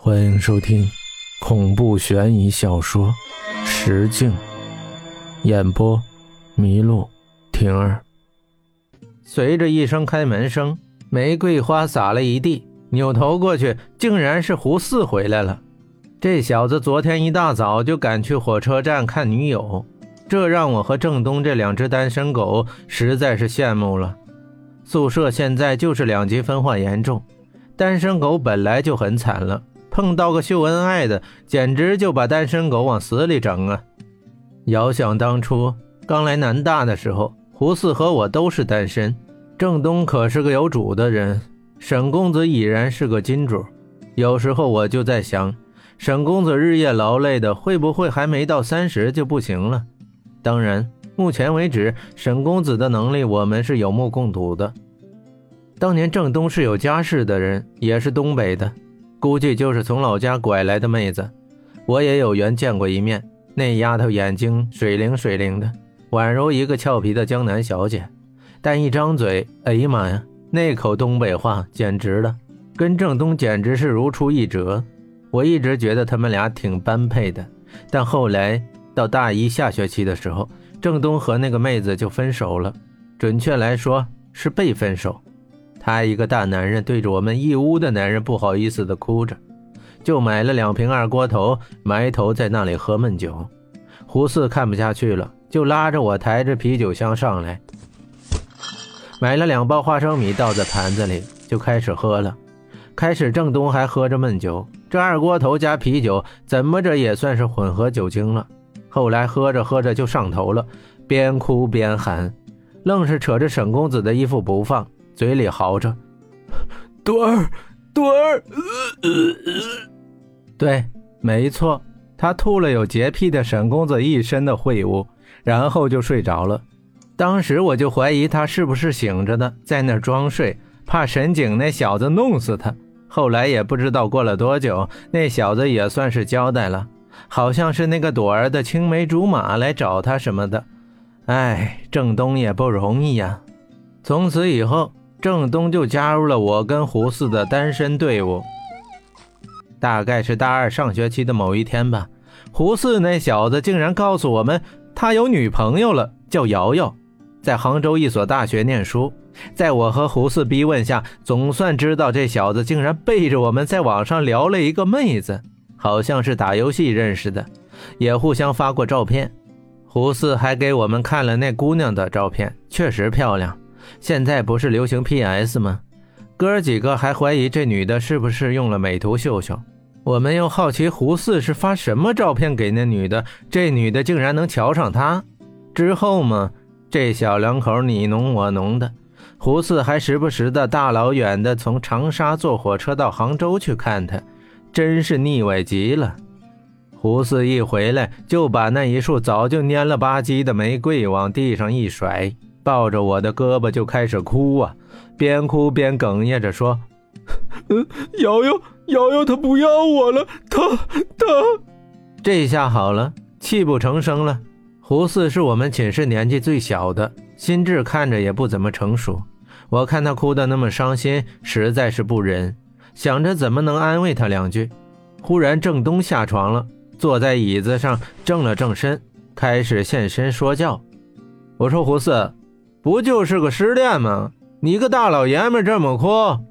欢迎收听恐怖悬疑小说《石镜》，演播：麋鹿婷儿。随着一声开门声，玫瑰花洒了一地。扭头过去，竟然是胡四回来了。这小子昨天一大早就赶去火车站看女友，这让我和郑东这两只单身狗实在是羡慕了。宿舍现在就是两极分化严重，单身狗本来就很惨了。碰到个秀恩爱的，简直就把单身狗往死里整啊！遥想当初刚来南大的时候，胡四和我都是单身，郑东可是个有主的人，沈公子已然是个金主。有时候我就在想，沈公子日夜劳累的，会不会还没到三十就不行了？当然，目前为止，沈公子的能力我们是有目共睹的。当年郑东是有家室的人，也是东北的。估计就是从老家拐来的妹子，我也有缘见过一面。那丫头眼睛水灵水灵的，宛如一个俏皮的江南小姐。但一张嘴，哎呀妈呀，那口东北话简直了，跟郑东简直是如出一辙。我一直觉得他们俩挺般配的，但后来到大一下学期的时候，郑东和那个妹子就分手了，准确来说是被分手。他一个大男人对着我们一屋的男人不好意思的哭着，就买了两瓶二锅头，埋头在那里喝闷酒。胡四看不下去了，就拉着我抬着啤酒箱上来，买了两包花生米倒在盘子里，就开始喝了。开始郑东还喝着闷酒，这二锅头加啤酒怎么着也算是混合酒精了。后来喝着喝着就上头了，边哭边喊，愣是扯着沈公子的衣服不放。嘴里嚎着：“朵儿，朵儿。”对，没错，他吐了有洁癖的沈公子一身的秽物，然后就睡着了。当时我就怀疑他是不是醒着的，在那装睡，怕沈景那小子弄死他。后来也不知道过了多久，那小子也算是交代了，好像是那个朵儿的青梅竹马来找他什么的。哎，郑东也不容易呀。从此以后。郑东就加入了我跟胡四的单身队伍。大概是大二上学期的某一天吧，胡四那小子竟然告诉我们，他有女朋友了，叫瑶瑶，在杭州一所大学念书。在我和胡四逼问下，总算知道这小子竟然背着我们在网上聊了一个妹子，好像是打游戏认识的，也互相发过照片。胡四还给我们看了那姑娘的照片，确实漂亮。现在不是流行 PS 吗？哥几个还怀疑这女的是不是用了美图秀秀。我们又好奇胡四是发什么照片给那女的，这女的竟然能瞧上他。之后嘛，这小两口你侬我侬的，胡四还时不时的大老远的从长沙坐火车到杭州去看她，真是腻歪极了。胡四一回来就把那一束早就蔫了吧唧的玫瑰往地上一甩。抱着我的胳膊就开始哭啊，边哭边哽咽着说：“嗯，瑶瑶，瑶瑶，她不要我了，她，她。”这下好了，泣不成声了。胡四是我们寝室年纪最小的，心智看着也不怎么成熟。我看他哭得那么伤心，实在是不忍，想着怎么能安慰他两句。忽然郑东下床了，坐在椅子上正了正身，开始现身说教。我说：“胡四。”不就是个失恋吗？你个大老爷们这么哭，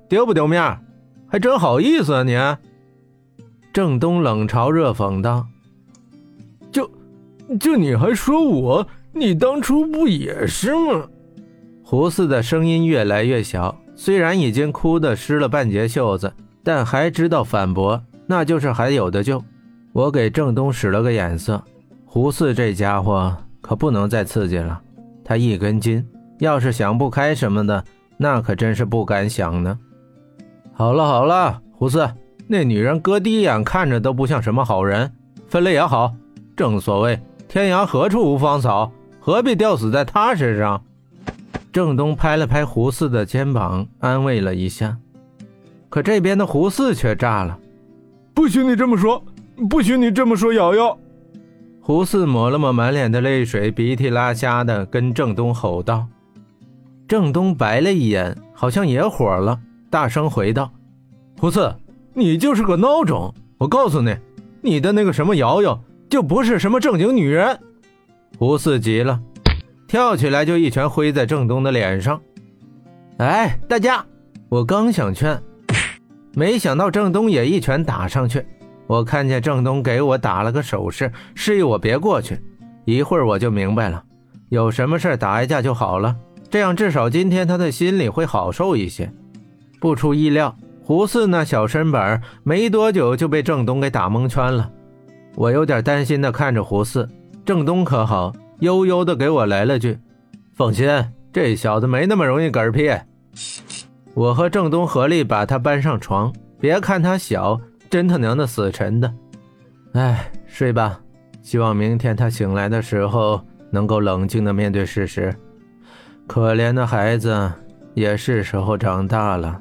丢不丢面？还真好意思啊你！郑东冷嘲热讽道：“就就你还说我？你当初不也是吗？”胡四的声音越来越小，虽然已经哭得湿了半截袖子，但还知道反驳，那就是还有的救。我给郑东使了个眼色，胡四这家伙可不能再刺激了，他一根筋。要是想不开什么的，那可真是不敢想呢。好了好了，胡四，那女人哥第一眼看着都不像什么好人，分了也好。正所谓天涯何处无芳草，何必吊死在她身上？郑东拍了拍胡四的肩膀，安慰了一下。可这边的胡四却炸了：“不许你这么说，不许你这么说，瑶瑶！”胡四抹了抹满脸的泪水，鼻涕拉瞎的，跟郑东吼道。郑东白了一眼，好像也火了，大声回道：“胡四，你就是个孬种！我告诉你，你的那个什么瑶瑶就不是什么正经女人。胡四急了，跳起来就一拳挥在郑东的脸上。哎，大家，我刚想劝，没想到郑东也一拳打上去。我看见郑东给我打了个手势，示意我别过去。一会儿我就明白了，有什么事打一架就好了，这样至少今天他的心里会好受一些。不出意料，胡四那小身板没多久就被郑东给打蒙圈了。我有点担心的看着胡四，郑东可好，悠悠的给我来了句：“放心，这小子没那么容易嗝屁。”我和郑东合力把他搬上床，别看他小。真他娘的死沉的，哎，睡吧。希望明天他醒来的时候能够冷静的面对事实。可怜的孩子，也是时候长大了。